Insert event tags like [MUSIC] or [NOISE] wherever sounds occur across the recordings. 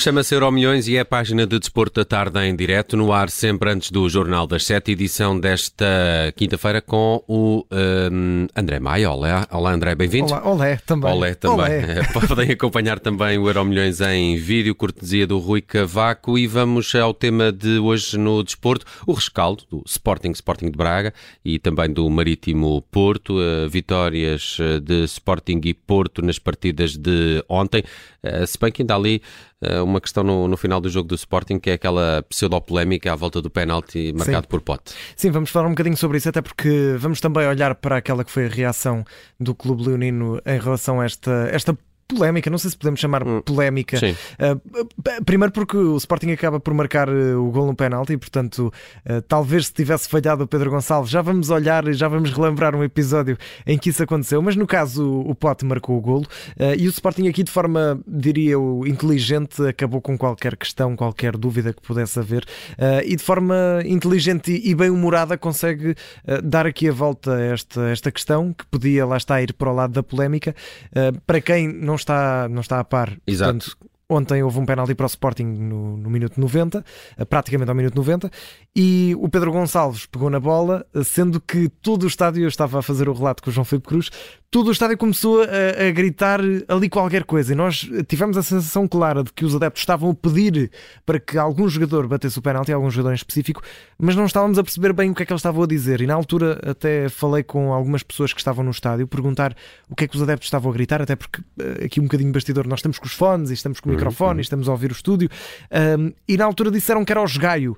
Chama-se Euromilhões e é a página de Desporto da Tarde em direto, no ar sempre antes do Jornal das Sete, edição desta quinta-feira com o um, André Maia. Olá, olá André, bem-vindo. Olá, olé também. Olé também. Olé. [LAUGHS] Podem acompanhar também o Euromilhões em vídeo, cortesia do Rui Cavaco e vamos ao tema de hoje no desporto, o rescaldo do Sporting, Sporting de Braga e também do Marítimo Porto, uh, vitórias eh, de Sporting e Porto nas partidas de ontem, uh, se bem que ainda ali uma questão no, no, final do jogo do Sporting, que é aquela pseudo-polémica à volta do penalti marcado Sim. por Pote. Sim, vamos falar um bocadinho sobre isso, até porque vamos também olhar para aquela que foi a reação do Clube Leonino em relação a esta, esta polémica, não sei se podemos chamar hum. polémica. Uh, primeiro porque o Sporting acaba por marcar uh, o gol no penalti e, portanto, uh, talvez se tivesse falhado o Pedro Gonçalves, já vamos olhar e já vamos relembrar um episódio em que isso aconteceu, mas no caso o, Pote marcou o golo e o Sporting aqui de forma, diria eu, inteligente, acabou com qualquer questão, qualquer dúvida que pudesse haver e de forma inteligente e, bem-humorada consegue dar aqui a volta a esta, esta questão que podia lá estar ir para o lado da polémica. para quem não está, não está a par. Exato. Portanto, Ontem houve um penalti para o Sporting no, no, minuto 90, eh, praticamente ao minuto 90, e o Pedro Gonçalves pegou na bola, eh, sendo que todo o estádio, eu estava a fazer o relato com o João Filipe Cruz, todo o estádio começou a, a, gritar ali qualquer coisa, e nós tivemos a sensação clara de que os adeptos estavam a pedir para que algum jogador batesse o penalti, algum jogador em específico, mas não estávamos a perceber bem o que é que eles estavam a dizer, e na altura até falei com algumas pessoas que estavam no estádio, perguntar o que é que os adeptos estavam a gritar, até porque eh, aqui um bocadinho bastidor, nós estamos com os fones e estamos com o microfone uhum. e estamos a ouvir o estúdio. Um, e na altura disseram que era o Jogaio uh,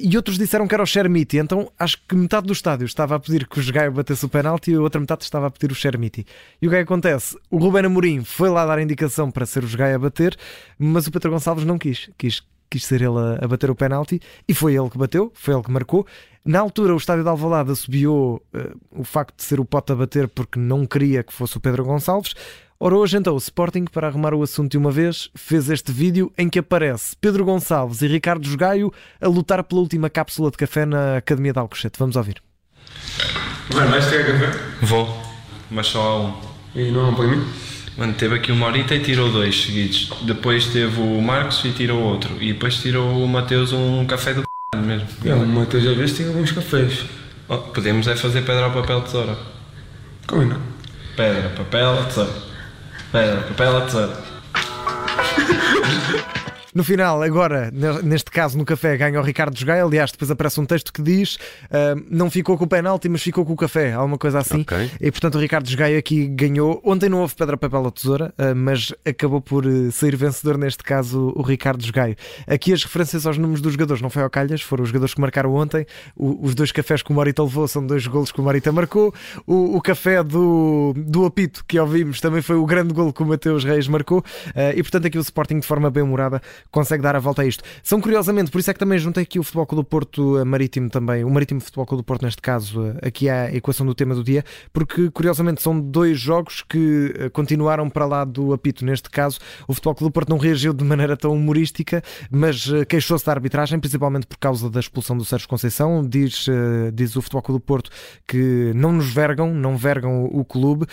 e outros disseram que era o Chermiti. Então acho que metade do estádio estava a pedir que o Jogaio batesse o penalti e a outra metade estava a pedir o Chermiti. E o que é que acontece? O Ruben Amorim foi lá dar a indicação para ser o Jogaio a bater, mas o Pedro Gonçalves não quis. Quis quis ser ele a, a, bater o penalti e foi ele que bateu, foi ele que marcou. Na altura, o estádio de Alvalade assobiou uh, o facto de ser o Pote a bater porque não queria que fosse o Pedro Gonçalves. Ora, hoje então o Sporting, para arrumar o assunto de uma vez, fez este vídeo em que aparece Pedro Gonçalves e Ricardo Jogaio a lutar pela última cápsula de café na Academia de Alcochete. Vamos ouvir. Mano, vais ter café? Vou, mas só há um. E não há um para mim? Mano, teve aqui uma horita e tirou dois seguidos. Depois teve o Marcos e tirou outro. E depois tirou o Mateus um café do c... mesmo. É, o Mateus às vezes tem alguns cafés. Oh, podemos é fazer pedra, papel, tesoura. Como não? Pedra, papel, tesoura. Pedra, papel, tesoura. [LAUGHS] No final, agora, neste caso no café, ganha o Ricardo Jogai. Aliás, depois aparece um texto que diz uh, não ficou com o penalti, mas ficou com o café, alguma coisa assim. Okay. E portanto o Ricardo Jogai aqui ganhou. Ontem não houve pedra, papel ou tesoura, uh, mas acabou por uh, sair vencedor neste caso o Ricardo Jogai. Aqui as referências aos números dos jogadores não foi ao calhas, foram os jogadores que marcaram ontem. O, os dois cafés que o Morita levou são dois golos que o Morita marcou. O, o café do, do apito que ouvimos também foi o grande golo que o Mateus Reis marcou. e portanto aqui o Sporting de forma bem humorada consegue dar a volta a isto. São curiosamente, por isso é que também juntei aqui o Futebol Clube do Porto eh, Marítimo também, o Marítimo Futebol Clube do Porto neste caso, eh, aqui é a equação do tema do dia, porque curiosamente são dois jogos que eh, continuaram para lá do apito. Neste caso, o Futebol Clube do Porto não reagiu de maneira tão humorística, mas queixou-se da arbitragem, principalmente por causa da expulsão do Sérgio Conceição. Diz, diz o Futebol Clube do Porto que não nos vergam, não vergam o clube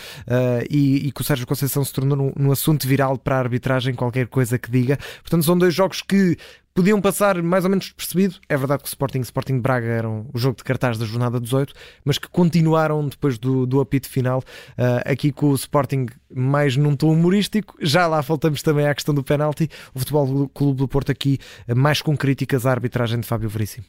e, e que o Sérgio Conceição se tornou num, assunto viral para a arbitragem, qualquer coisa que diga. Portanto, são dois jogos que podiam passar mais ou menos despercebido. É verdade que o Sporting e Sporting Braga eram o jogo de cartaz da jornada 18, mas que continuaram depois do, do apito final, uh, aqui com o Sporting mais num tom humorístico. Já lá faltamos também à questão do penalti. O Futebol Clube do Porto aqui mais com críticas à arbitragem de Fábio Veríssimo.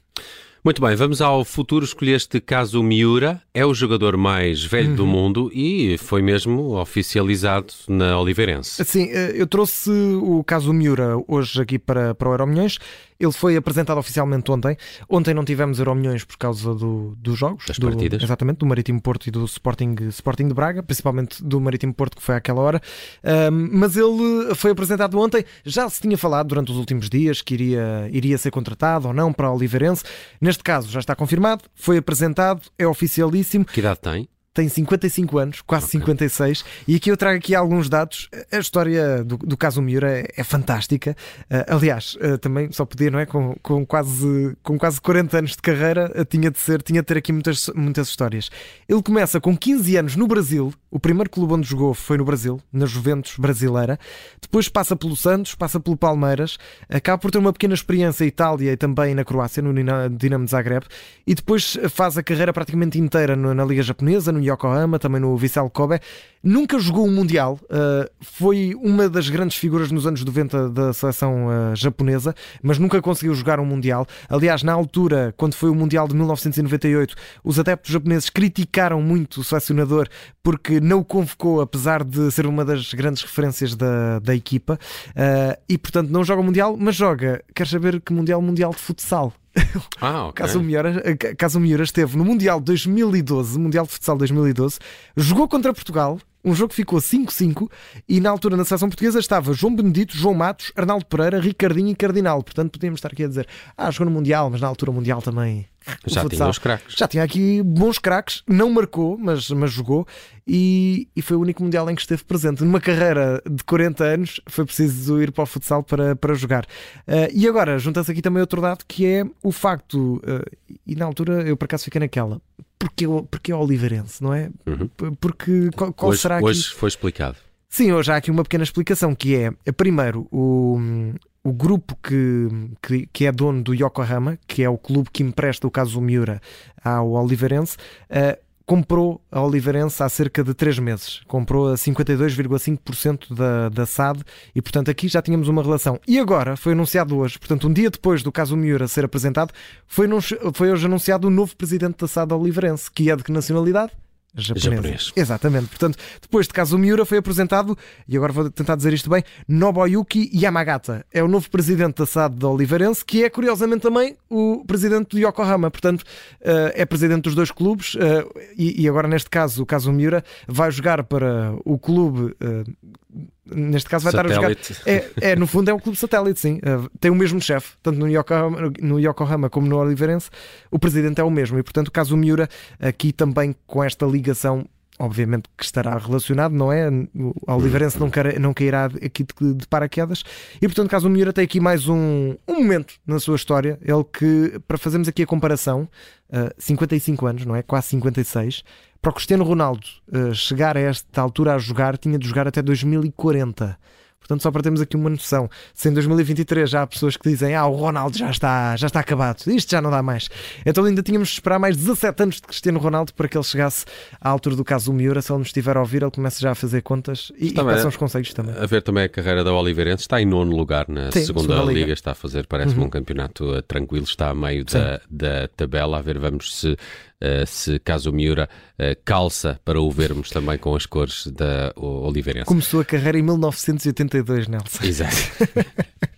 Muito bem, vamos ao futuro. Escolheste caso Miura, é o jogador mais velho uhum. do mundo e foi mesmo oficializado na Oliveirense. Sim, eh, eu trouxe o caso Miura hoje aqui para, para o Euromilhões. Ele foi apresentado oficialmente ontem. Ontem não tivemos Euromilhões por causa do, dos jogos. Das do, partidas. Exatamente, do Marítimo Porto e do Sporting, Sporting de Braga, principalmente do Marítimo Porto, que foi àquela hora. Um, mas ele foi apresentado ontem. Já se tinha falado durante os últimos dias que iria, iria ser contratado ou não para a Oliveirense. Neste caso já está confirmado, foi apresentado, é oficialíssimo. Que idade tem? Tem 55 anos, quase okay. 56, e aqui eu trago aqui alguns dados. A história do, do caso Miura é, é fantástica. Uh, aliás, uh, também só podia, não é? Com, com, quase, com quase 40 anos de carreira, uh, tinha de ser, tinha de ter aqui muitas, muitas histórias. Ele começa com 15 anos no Brasil, O primeiro clube onde jogou foi no Brasil, na Juventus brasileira. Depois passa pelo Santos, passa pelo Palmeiras, acaba por ter uma pequena experiência em Itália e também na Croácia, no Dinamo Zagreb, e depois faz a carreira praticamente inteira na Liga Japonesa, no Yokohama, também no Vissel Kobe. Nunca jogou um Mundial, uh, foi uma das grandes figuras nos anos 90 da seleção uh, japonesa, mas nunca conseguiu jogar um Mundial. Aliás, na altura, quando foi o Mundial de 1998, os adeptos japoneses criticaram muito o selecionador porque não o convocou, apesar de ser uma das grandes referências da, da equipa, uh, e portanto não joga o Mundial, mas joga, quer saber que Mundial? Mundial de futsal. Ah, okay. [LAUGHS] Caso Miura, Caso Miura esteve no Mundial 2012, Mundial de Futsal 2012, jogou contra Portugal, um jogo que ficou 5-5 e na altura na seleção portuguesa estava João Benedito, João Matos, Arnaldo Pereira, Ricardinho e Cardinal. Portanto, podíamos estar aqui a dizer, ah, jogou no Mundial, mas na altura o Mundial também. Já tinha os craques. Já tinha aqui bons craques, não marcou, mas, mas jogou e, e foi o único Mundial em que esteve presente. Numa carreira de 40 anos, foi preciso ir para o futsal para, para jogar. Uh, e agora, junta-se aqui também outro dado que é o facto, uh, e na altura eu por acaso fiquei naquela, porque, porque é Oliveirense, não é? Uhum. Porque qual, qual hoje, será que. Hoje foi explicado. Sim, hoje há aqui uma pequena explicação que é, primeiro, o, o grupo que, que, que, é dono do Yokohama, que é o clube que empresta o caso Miura ao Oliveirense, uh, comprou a Oliveirense há cerca de 3 meses. Comprou a 52,5% da, da SAD e, portanto, aqui já tínhamos uma relação. E agora, foi anunciado hoje, portanto, um dia depois do caso Miura ser apresentado, foi, foi hoje anunciado o novo presidente da SAD Oliveirense, que é de que nacionalidade? Japonesa. Japonês. Exatamente. Portanto, depois de caso Miura foi apresentado, e agora vou tentar dizer isto bem, Nobuyuki Yamagata. É o novo presidente da SAD da Oliveirense, que é curiosamente também o presidente do Yokohama. Portanto, eh, é presidente dos dois clubes eh, e agora neste caso, o caso Miura, vai jogar para o clube eh, neste caso vai satélite. estar a jogar. É, é, no fundo é um clube satélite, sim. Uh, tem o mesmo chefe, tanto no Yokohama, no Yokohama como no Oliveirense, o presidente é o mesmo. E portanto, o caso Miura, aqui também com esta ligação. Obviamente que estará relacionado, não é? O Oliveirense não, quer, não cairá aqui de, de paraquedas. E portanto, caso Miura tem aqui mais um, um momento na sua história. Ele que, para fazermos aqui a comparação, uh, 55 anos, não é? Quase 56 para o Cristiano Ronaldo uh, chegar a esta altura a jogar, tinha de jogar até 2040. Portanto, só para termos aqui uma noção, se em 2023 já há pessoas que dizem ah, o Ronaldo já está, já está acabado, isto já não dá mais. Então ainda tínhamos de esperar mais 17 anos de Cristiano Ronaldo para que ele chegasse à altura do caso do Miura. Se ele nos estiver a ouvir, ele começa já a fazer contas e, e passam os conselhos também. A ver também a carreira da Oliveirense, está em nono lugar na Sim, segunda, segunda Liga. Liga. está a fazer, parece-me uhum. um campeonato uh, tranquilo, está a meio da, da tabela. A ver, vamos se se caso Miura uh, calça para o vermos também com as cores da Oliveirense. Começou a carreira em 1982, Nelson. Exato. [LAUGHS]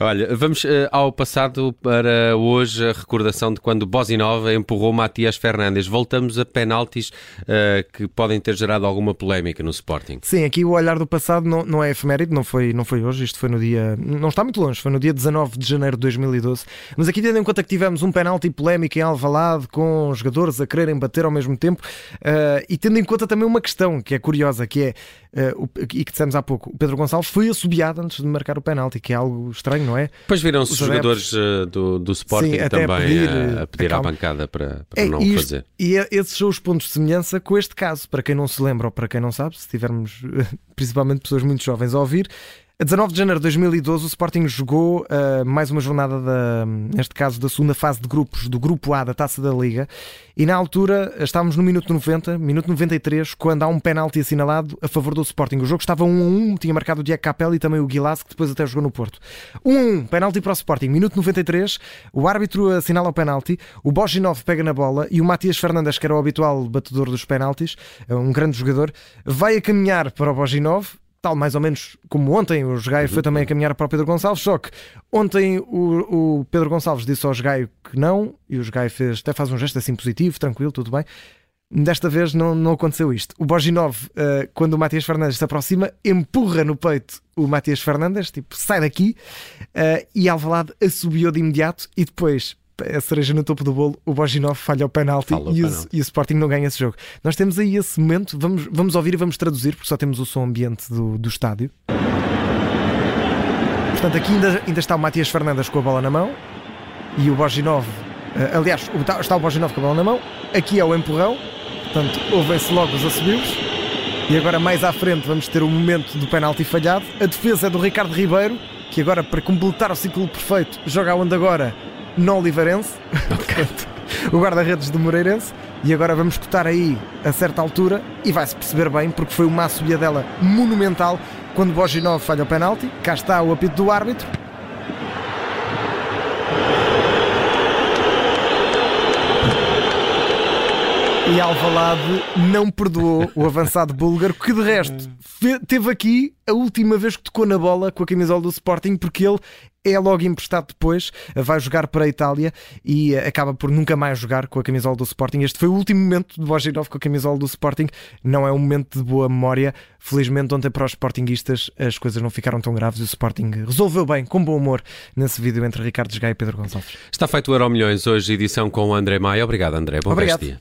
Olha, vamos uh, ao passado para hoje a recordação de quando Bosinov empurrou Matias Fernandes. Voltamos a penaltis uh, que podem ter gerado alguma polémica no Sporting. Sim, aqui o olhar do passado não, não é efeméride, não foi, não foi hoje, isto foi no dia. Não está muito longe, foi no dia 19 de janeiro de 2012. Mas aqui, tendo em conta que tivemos um penalti polémico em Alvalade com jogadores a quererem bater ao mesmo tempo uh, e tendo em conta também uma questão que é curiosa, que é uh, e que dissemos há pouco, o Pedro Gonçalves foi assobiado antes de marcar o penalti, que é algo estranho, não é? Depois viram-se os jogadores uh, do, do Sporting Sim, também a pedir, a, a pedir à bancada para, para é, não isto, fazer. E é, esses são os pontos de semelhança com este caso. Para quem não se lembra ou para quem não sabe, se tivermos [LAUGHS] principalmente pessoas muito jovens a ouvir, a 19 de janeiro de 2012, o Sporting jogou uh, mais uma jornada, da, neste caso, da segunda fase de grupos, do Grupo A da Taça da Liga, e na altura estávamos no minuto 90, minuto 93, quando há um penalti assinalado a favor do Sporting. O jogo estava 1 a 1, tinha marcado o Diego Capelli e também o Guilas, que depois até jogou no Porto. 1 a 1, penalti para o Sporting, minuto 93, o árbitro assinala o penalti, o Boginov pega na bola e o Matias Fernandes, que era o habitual batedor dos penaltis, um grande jogador, vai a caminhar para o Boginov, tal mais ou menos como ontem o Jogaio foi também a caminhar para o Pedro Gonçalves, só que ontem o, o Pedro Gonçalves disse ao Jogaio que não, e o Jogaio fez, até faz um gesto assim positivo, tranquilo, tudo bem. Desta vez não, não aconteceu isto. O Boginov, uh, quando o Matias Fernandes se aproxima, empurra no peito o Matias Fernandes, tipo, sai daqui, uh, e Alvalade assobiou de imediato e depois a cereja no topo do bolo, o Boginov falha o penalti, e, o, penalti. e o Sporting não ganha esse jogo. Nós temos aí esse momento, vamos, vamos ouvir e vamos traduzir, porque só temos o som ambiente do, do estádio. Portanto, aqui ainda, ainda está o Matias Fernandes com a bola na mão e o Boginov, uh, aliás, está o Boginov com a bola na mão, aqui é o empurrão, portanto, ouvem-se logo os assobios. E agora mais à frente vamos ter o momento do penalti falhado. A defesa é do Ricardo Ribeiro, que agora para completar o ciclo perfeito joga onde agora no Oliveirense. [LAUGHS] o guarda-redes do Moreirense. E agora vamos escutar aí a certa altura e vai-se perceber bem, porque foi uma dela monumental quando Boginov falha o penalti. Cá está o apito do árbitro. E Alvalade não perdoou o avançado búlgaro, que de resto teve aqui a última vez que tocou na bola com a camisola do Sporting, porque ele é logo emprestado depois, vai jogar para a Itália e acaba por nunca mais jogar com a camisola do Sporting. Este foi o último momento de Bojinov com a camisola do Sporting, não é um momento de boa memória. Felizmente, ontem para os Sportingistas as coisas não ficaram tão graves e o Sporting resolveu bem, com bom humor, nesse vídeo entre Ricardo Gai e Pedro Gonçalves. Está feito o Euro Milhões, hoje edição com o André Maia. Obrigado, André. Bom Obrigado. dia.